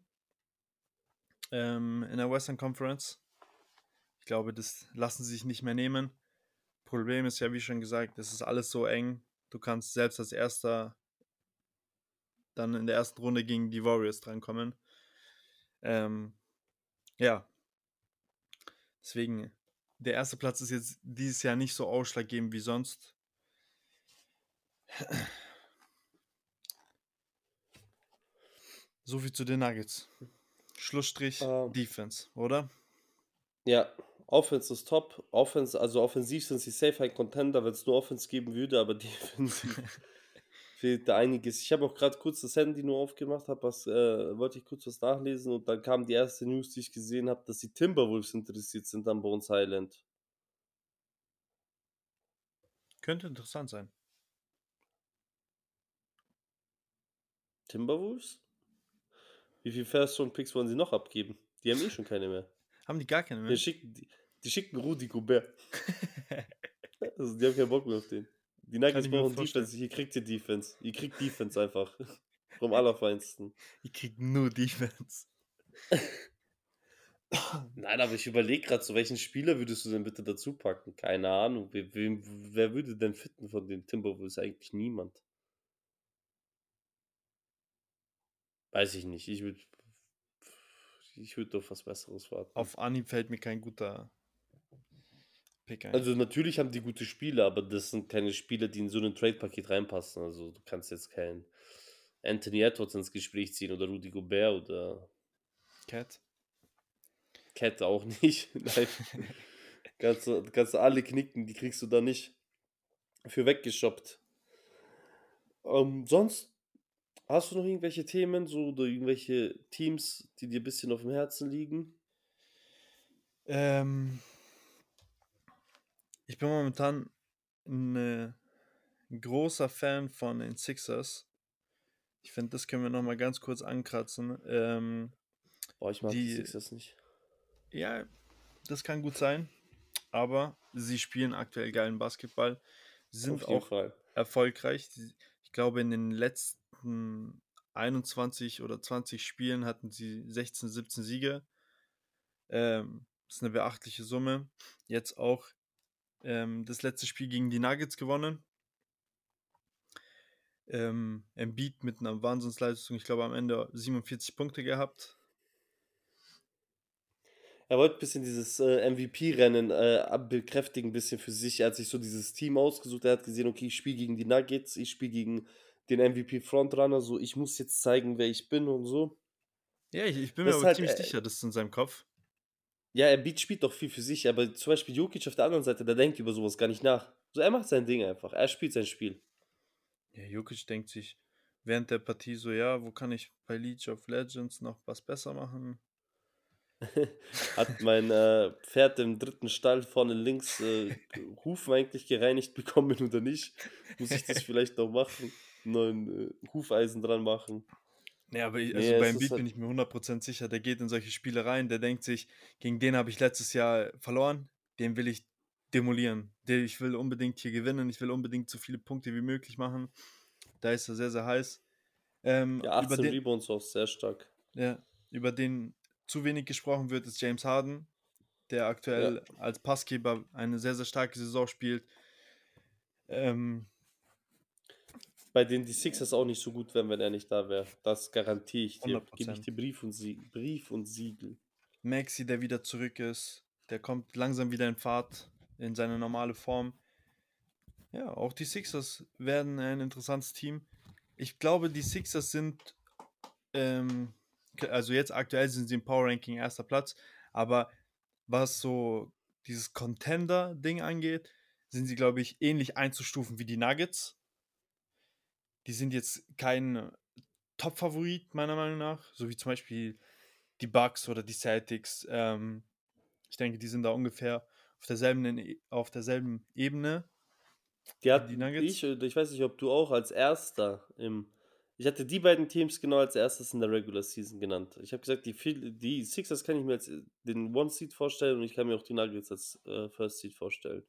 ähm, in der Western Conference. Ich glaube, das lassen sie sich nicht mehr nehmen. Problem ist ja, wie schon gesagt, es ist alles so eng. Du kannst selbst als erster dann in der ersten Runde gegen die Warriors drankommen. Ähm, ja. Deswegen, der erste Platz ist jetzt dieses Jahr nicht so ausschlaggebend wie sonst. So viel zu den Nuggets. Schlussstrich, ähm, Defense, oder? Ja, Offense ist top. Offense, also offensiv sind sie safe ein Contender, wenn es nur Offense geben würde, aber defensiv fehlt da einiges. Ich habe auch gerade kurz das Handy nur aufgemacht, habe was, äh, wollte ich kurz was nachlesen und dann kam die erste News, die ich gesehen habe, dass die Timberwolves interessiert sind an Bones Island. Könnte interessant sein. Timberwolves? Wie viel First Round Picks wollen sie noch abgeben? Die haben eh schon keine mehr. Haben die gar keine mehr? Die schicken, die, die schicken Rudi Gobert. also die haben keinen Bock mehr auf den. Die Nuggets brauchen Defense, hier kriegt ihr Defense. Ihr kriegt Defense einfach. Vom Allerfeinsten. Ihr kriegt nur Defense. Nein, aber ich überlege gerade, zu welchen Spieler würdest du denn bitte dazu packen? Keine Ahnung. Wer, wer, würde denn fitten von den Timberwolves? Eigentlich niemand. Weiß ich nicht. Ich würde ich würd auf was Besseres warten. Auf Anhieb fällt mir kein guter Pick ein. Also natürlich haben die gute Spiele, aber das sind keine Spieler, die in so ein Trade-Paket reinpassen. Also du kannst jetzt keinen Anthony Edwards ins Gespräch ziehen oder Rudy Gobert oder Cat. Cat auch nicht. Nein. kannst, du, kannst alle knicken, die kriegst du da nicht für weggeshoppt. Ähm, sonst hast du noch irgendwelche Themen so oder irgendwelche Teams, die dir ein bisschen auf dem Herzen liegen? Ähm, ich bin momentan ein äh, großer Fan von den Sixers. Ich finde, das können wir noch mal ganz kurz ankratzen. Ähm, Boah, ich mag die, Sixers nicht. Ja, das kann gut sein. Aber sie spielen aktuell geilen Basketball. Sie sind auch Fall. erfolgreich. Ich glaube, in den letzten 21 oder 20 Spielen hatten sie 16, 17 Siege. Ähm, das ist eine beachtliche Summe. Jetzt auch ähm, das letzte Spiel gegen die Nuggets gewonnen. Ähm, Embiid mit einer Wahnsinnsleistung, ich glaube am Ende 47 Punkte gehabt. Er wollte ein bisschen dieses äh, MVP-Rennen äh, bekräftigen, ein bisschen für sich. Er hat sich so dieses Team ausgesucht. Er hat gesehen, okay, ich spiele gegen die Nuggets, ich spiele gegen den MVP-Frontrunner, so ich muss jetzt zeigen, wer ich bin und so. Ja, ich, ich bin das mir aber halt, ziemlich äh, sicher, das ist in seinem Kopf. Ja, er spielt doch viel für sich, aber zum Beispiel Jokic auf der anderen Seite, der denkt über sowas gar nicht nach. So, er macht sein Ding einfach. Er spielt sein Spiel. Ja, Jokic denkt sich während der Partie so, ja, wo kann ich bei League of Legends noch was besser machen? hat mein äh, Pferd im dritten Stall vorne links äh, Hufen eigentlich gereinigt bekommen oder nicht? Muss ich das vielleicht noch machen? Neuen äh, Hufeisen dran machen? Ja, aber ich, also Nee, beim Beat halt, bin ich mir 100% sicher, der geht in solche Spiele rein, der denkt sich, gegen den habe ich letztes Jahr verloren, den will ich demolieren. Der, ich will unbedingt hier gewinnen, ich will unbedingt so viele Punkte wie möglich machen. Da ist er sehr, sehr heiß. Ähm, ja, über 18 den, Rebounds auch sehr stark. ja, über den zu wenig gesprochen wird, ist James Harden, der Ja. aktuell als Passgeber eine sehr, sehr starke Saison spielt. Ähm, Bei denen die Sixers auch nicht so gut wären, wenn er nicht da wäre. Das garantiere ich dir. Gebe ich 100%. dir Brief und, Sie Brief und Siegel. Maxi, der wieder zurück ist, der kommt langsam wieder in Fahrt, in seine normale Form. Ja, auch die Sixers werden ein interessantes Team. Ich glaube, die Sixers sind, ähm, also jetzt aktuell sind sie im Power Ranking erster Platz, aber was so dieses Contender-Ding angeht, sind sie, glaube ich, ähnlich einzustufen wie die Nuggets. Die sind jetzt kein Top-Favorit, meiner Meinung nach, so wie zum Beispiel die Bucks oder die Celtics. Ähm, ich denke, die sind da ungefähr auf derselben, auf derselben Ebene Die hat die Nuggets. ich, ich weiß nicht, ob du auch als erster im. Ich hatte die beiden Teams genau als erstes in der Regular Season genannt. Ich habe gesagt, die, die Sixers kann ich mir als äh, den One Seed vorstellen und ich kann mir auch die Nuggets als äh, First Seed vorstellen.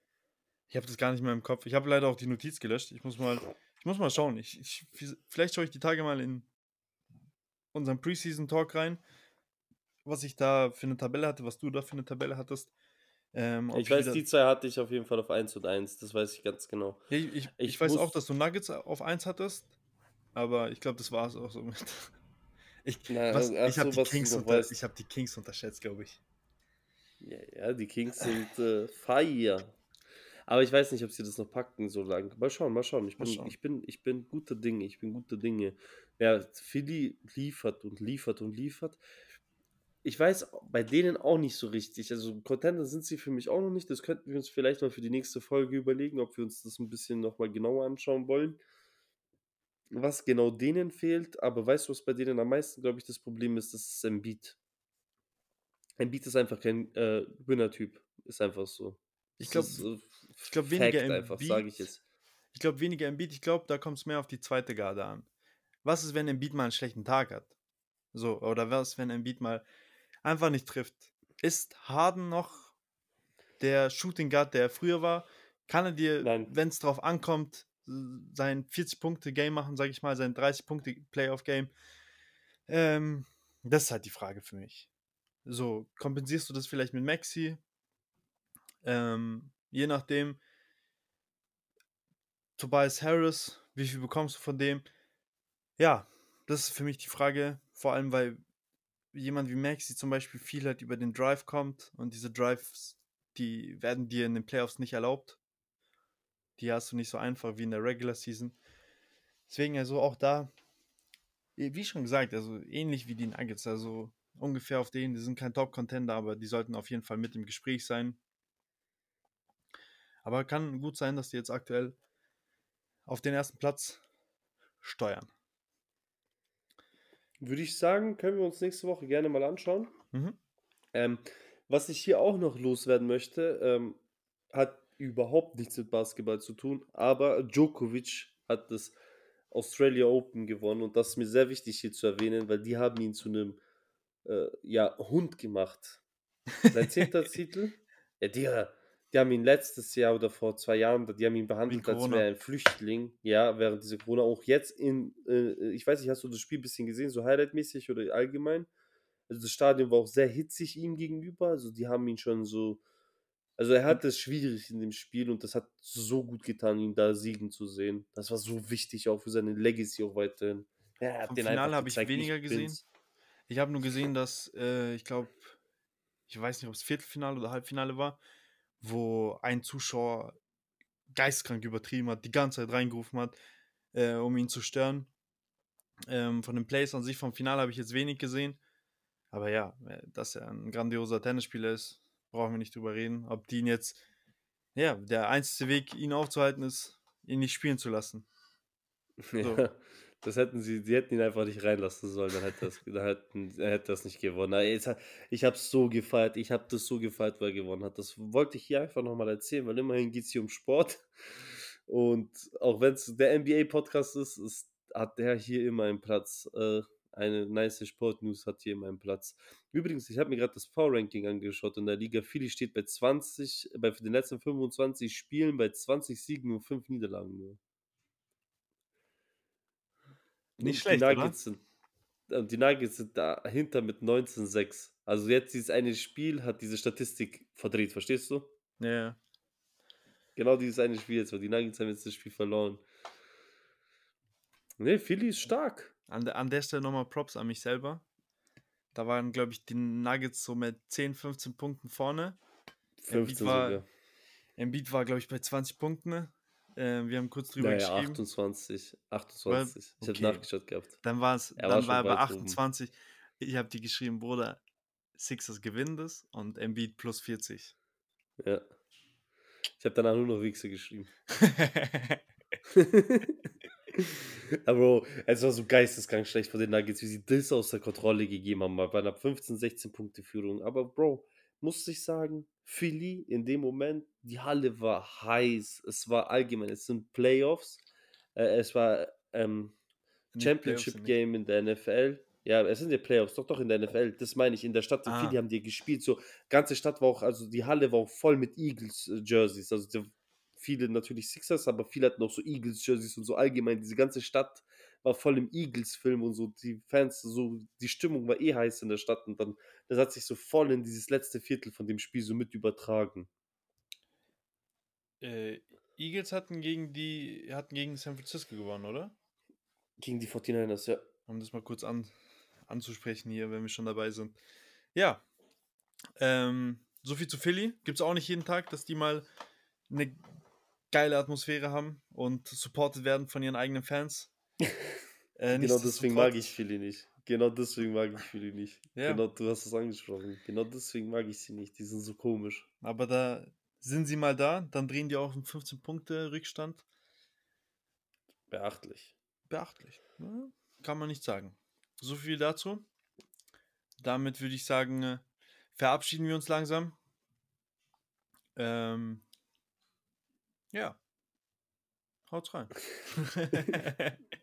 Ich habe das gar nicht mehr im Kopf. Ich habe leider auch die Notiz gelöscht. Ich muss mal, ich muss mal schauen. Ich, ich, vielleicht schaue ich die Tage mal in unseren Preseason Talk rein, was ich da für eine Tabelle hatte, was du da für eine Tabelle hattest. Ähm, Ich weiß, die zwei hatte ich auf jeden Fall auf 1 und 1. Das weiß ich ganz genau. Ja, ich, ich, ich weiß auch, dass du Nuggets auf 1 hattest, aber ich glaube, das war es auch so mit. Ich, Na, was, ach ich habe so, die, unter, hab die Kings unterschätzt, glaube ich. Ja, ja, die Kings sind äh, fire. Aber ich weiß nicht, ob sie das noch packen so lange. Mal schauen, mal schauen. Ich bin, schauen. ich bin, ich bin guter Dinge. Ich bin guter Dinge. Ja, Philly liefert und liefert und liefert. Ich weiß bei denen auch nicht so richtig. Also Contender sind sie für mich auch noch nicht. Das könnten wir uns vielleicht mal für die nächste Folge überlegen, ob wir uns das ein bisschen nochmal genauer anschauen wollen. Was genau denen fehlt. Aber weißt du, was bei denen am meisten, glaube ich, das Problem ist? Das ist Embiid. Embiid ist einfach kein äh, Winner-Typ. Ist einfach so. Ich glaube, ich glaub, weniger Fact einfach, sage ich Embiid- jetzt. Ich glaube weniger Embiid, ich glaube, da kommt es mehr auf die zweite Garde an. Was ist, wenn Embiid mal einen schlechten Tag hat? So, oder was, wenn Embiid mal einfach nicht trifft? Ist Harden noch der Shooting Guard, der er früher war? Kann er dir, wenn es drauf ankommt, sein 40-Punkte-Game machen, sage ich mal, sein 30-Punkte-Playoff-Game? Ähm, das ist halt die Frage für mich. So, kompensierst du das vielleicht mit Maxi? Ähm, je nachdem, Tobias Harris, wie viel bekommst du von dem? Ja, das ist für mich die Frage, vor allem weil jemand wie Maxi zum Beispiel viel halt über den Drive kommt und diese Drives, die werden dir in den Playoffs nicht erlaubt. Die hast du nicht so einfach wie in der Regular Season. Deswegen also auch da, eh, wie schon gesagt, also ähnlich wie die Nuggets, also ungefähr auf denen, die sind kein Top-Contender, aber die sollten auf jeden Fall mit im Gespräch sein. Aber kann gut sein, dass die jetzt aktuell auf den ersten Platz steuern. Würde ich sagen, können wir uns nächste Woche gerne mal anschauen. Mhm. Ähm, was ich hier auch noch loswerden möchte, ähm, hat überhaupt nichts mit Basketball zu tun, aber Djokovic hat das Australia Open gewonnen und das ist mir sehr wichtig hier zu erwähnen, weil die haben ihn zu einem äh, ja, Hund gemacht. Sein zehnter Titel? Ja, die, die haben ihn letztes Jahr oder vor zwei Jahren, die haben ihn behandelt, als wäre er ein Flüchtling. Ja, während dieser Corona. Auch jetzt in, äh, ich weiß nicht, hast du das Spiel ein bisschen gesehen, so highlightmäßig oder allgemein? Also das Stadion war auch sehr hitzig ihm gegenüber. Also die haben ihn schon so. Also er hat es schwierig in dem Spiel und das hat so gut getan, ihn da siegen zu sehen. Das war so wichtig auch für seine Legacy auch weiterhin. Ja, er hat Vom den Finale habe ich weniger gesehen. bin's. Ich habe nur gesehen, dass äh, ich glaube, ich weiß nicht, ob es Viertelfinale oder Halbfinale war, wo ein Zuschauer geistkrank übertrieben hat, die ganze Zeit reingerufen hat, äh, um ihn zu stören. Ähm, von den Plays an sich vom Finale habe ich jetzt wenig gesehen. Aber ja, äh, dass er ein grandioser Tennisspieler ist, brauchen wir nicht drüber reden. Ob die ihn jetzt, ja, der einzige Weg, ihn aufzuhalten, ist, ihn nicht spielen zu lassen. So. Ja, Das hätten sie, sie hätten ihn einfach nicht reinlassen sollen, dann hätte, das, dann hätten, er hätte das nicht gewonnen. Ich habe es so gefeiert, ich habe das so gefeiert, weil er gewonnen hat. Das wollte ich hier einfach nochmal erzählen, weil immerhin geht es hier um Sport. Und auch wenn es der NBA-Podcast ist, ist, hat der hier immer einen Platz. Äh, eine nice Sport-News hat hier immer einen Platz. Übrigens, ich habe mir gerade das Power-Ranking angeschaut in der Liga. Philly steht bei 20, bei den letzten 25 Spielen bei 20 Siegen und 5 Niederlagen nur. Nicht schlecht, die Nuggets oder? Sind, die Nuggets sind dahinter mit 19-6. Also jetzt dieses eine Spiel hat diese Statistik verdreht, verstehst du? Ja. Genau dieses eine Spiel jetzt, weil die Nuggets haben jetzt das Spiel verloren. Ne, Philly ist stark. An, der, an der Stelle nochmal Props an mich selber. Da waren, glaube ich, die Nuggets so mit 10, 15 Punkten vorne. 15 Embiid war, sogar. Embiid war, glaube ich, bei 20 Punkten. Äh, wir haben kurz drüber naja, geschrieben. 28. 28. Ich okay. habe nachgeschaut gehabt. Dann, war's, er dann war er bei 28. Oben. Ich habe die geschrieben, Bruder, Sixers gewinnen das und Embiid plus 40. Ja. Ich habe danach nur noch Wichse geschrieben. Aber Bro, es war so geisteskrank schlecht von den Nuggets, wie sie das aus der Kontrolle gegeben haben, bei einer 15, 16 Punkte Führung. Aber Bro, muss ich sagen, Philly in dem Moment, die Halle war heiß. Es war allgemein, es sind Playoffs. Äh, es war ähm, Championship Game in der NFL. Ja, es sind ja Playoffs, doch, doch in der NFL. Das meine ich, in der Stadt, ah. Philly haben die gespielt. So, ganze Stadt war auch, also die Halle war auch voll mit Eagles-Jerseys. Äh, also viele natürlich Sixers, aber viele hatten auch so Eagles-Jerseys und so allgemein. Diese ganze Stadt war voll im Eagles-Film und so. Die Fans, so, die Stimmung war eh heiß in der Stadt und dann, das hat sich so voll in dieses letzte Viertel von dem Spiel so mit übertragen. Äh, Eagles hatten gegen die, hatten gegen San Francisco gewonnen, oder? Gegen die 49ers, ja. Um das mal kurz an, anzusprechen hier, wenn wir schon dabei sind. Ja. Ähm, so viel zu Philly. Gibt es auch nicht jeden Tag, dass die mal eine geile Atmosphäre haben und supported werden von ihren eigenen Fans. Äh, genau deswegen mag ich Philly nicht. Genau deswegen mag ich Philly nicht. Ja. Genau, du hast es angesprochen. Genau deswegen mag ich sie nicht. Die sind so komisch. Aber da sind sie mal da, dann drehen die auch einen 15 Punkte Rückstand. Beachtlich. Beachtlich. Ja, kann man nicht sagen. So viel dazu. Damit würde ich sagen, äh, verabschieden wir uns langsam. Ähm, ja. Haut rein.